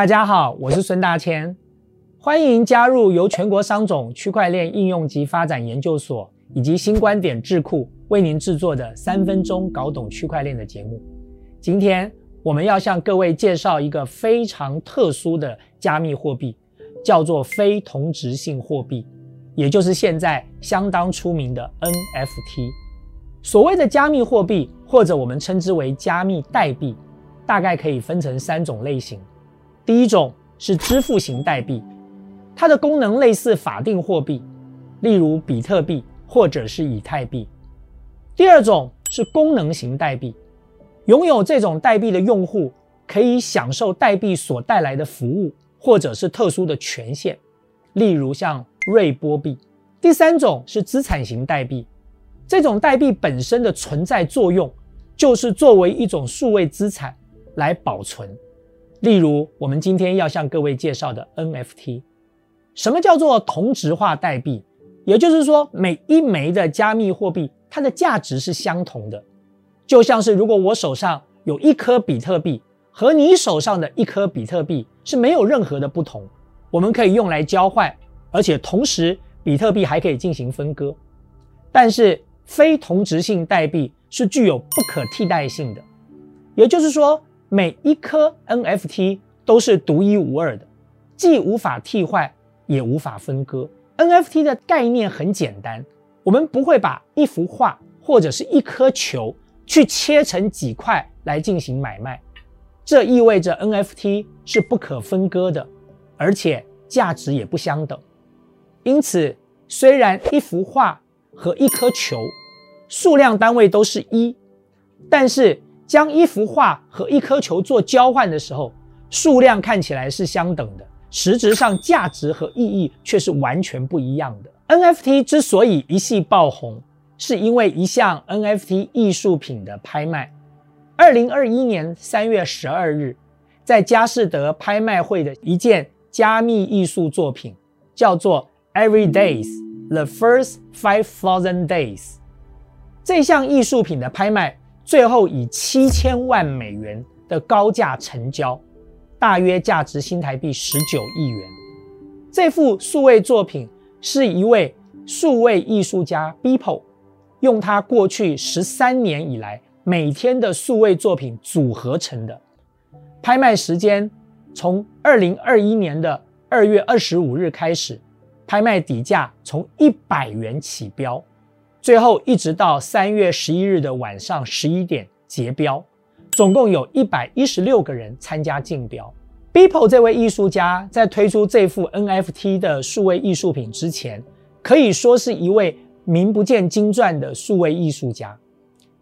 大家好，我是孙大千，欢迎加入由全国商总区块链应用及发展研究所以及新观点智库为您制作的三分钟搞懂区块链的节目。今天我们要向各位介绍一个非常特殊的加密货币，叫做非同质性货币，也就是现在相当出名的 NFT。所谓的加密货币，或者我们称之为加密代币，大概可以分成三种类型。第一种是支付型代币，它的功能类似法定货币，例如比特币或者是以太币。第二种是功能型代币，拥有这种代币的用户可以享受代币所带来的服务或者是特殊的权限，例如像瑞波币。第三种是资产型代币。这种代币本身的存在作用，就是作为一种数位资产来保存。例如，我们今天要向各位介绍的 NFT。什么叫做同质化代币？也就是说，每一枚的加密货币，它的价值是相同的。就像是如果我手上有一颗比特币，和你手上的一颗比特币是没有任何的不同，我们可以用来交换，而且同时比特币还可以进行分割。但是，非同质性代币是具有不可替代性的，也就是说，每一颗 NFT 都是独一无二的，既无法替换，也无法分割。NFT 的概念很简单，我们不会把一幅画或者是一颗球去切成几块来进行买卖，这意味着 NFT 是不可分割的，而且价值也不相等。因此，虽然一幅画和一颗球数量单位都是一，但是将一幅画和一颗球做交换的时候，数量看起来是相等的，实质上价值和意义却是完全不一样的。NFT 之所以一系爆红，是因为一项 NFT 艺术品的拍卖。二零二一年三月十二日，在佳士得拍卖会的一件加密艺术作品，叫做《Every Days: The First Five Thousand Days》。这项艺术品的拍卖最后以七千万美元的高价成交，大约价值新台币十九亿元。这幅数位作品是一位数位艺术家 Beeple 用他过去十三年以来每天的数位作品组合成的。拍卖时间从二零二一年的二月二十五日开始，拍卖底价从一百元起标。最后一直到三月十一日的晚上十一点结标，总共有一百一十六个人参加竞标。Beeple 这位艺术家在推出这幅 NFT 的数位艺术品之前，可以说是一位名不见经传的数位艺术家。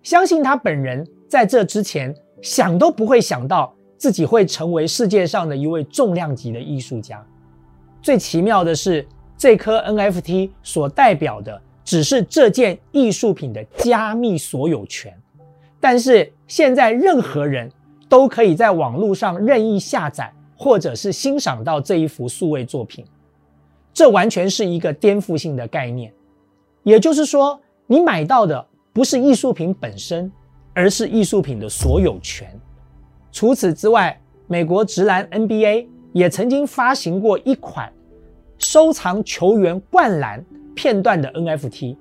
相信他本人在这之前想都不会想到自己会成为世界上的一位重量级的艺术家。最奇妙的是，这颗 NFT 所代表的。只是这件艺术品的加密所有权，但是现在任何人都可以在网络上任意下载或者是欣赏到这一幅数位作品，这完全是一个颠覆性的概念。也就是说，你买到的不是艺术品本身，而是艺术品的所有权。除此之外，美国直男 NBA 也曾经发行过一款收藏球员灌篮。片段的 NFT，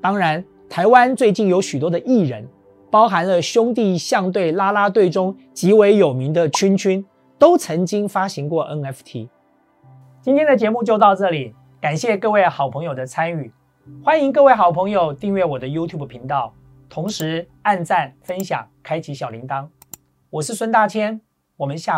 当然，台湾最近有许多的艺人，包含了兄弟象队啦啦队中极为有名的圈圈，都曾经发行过 NFT。今天的节目就到这里，感谢各位好朋友的参与，欢迎各位好朋友订阅我的 YouTube 频道，同时按赞、分享、开启小铃铛。我是孙大千，我们下。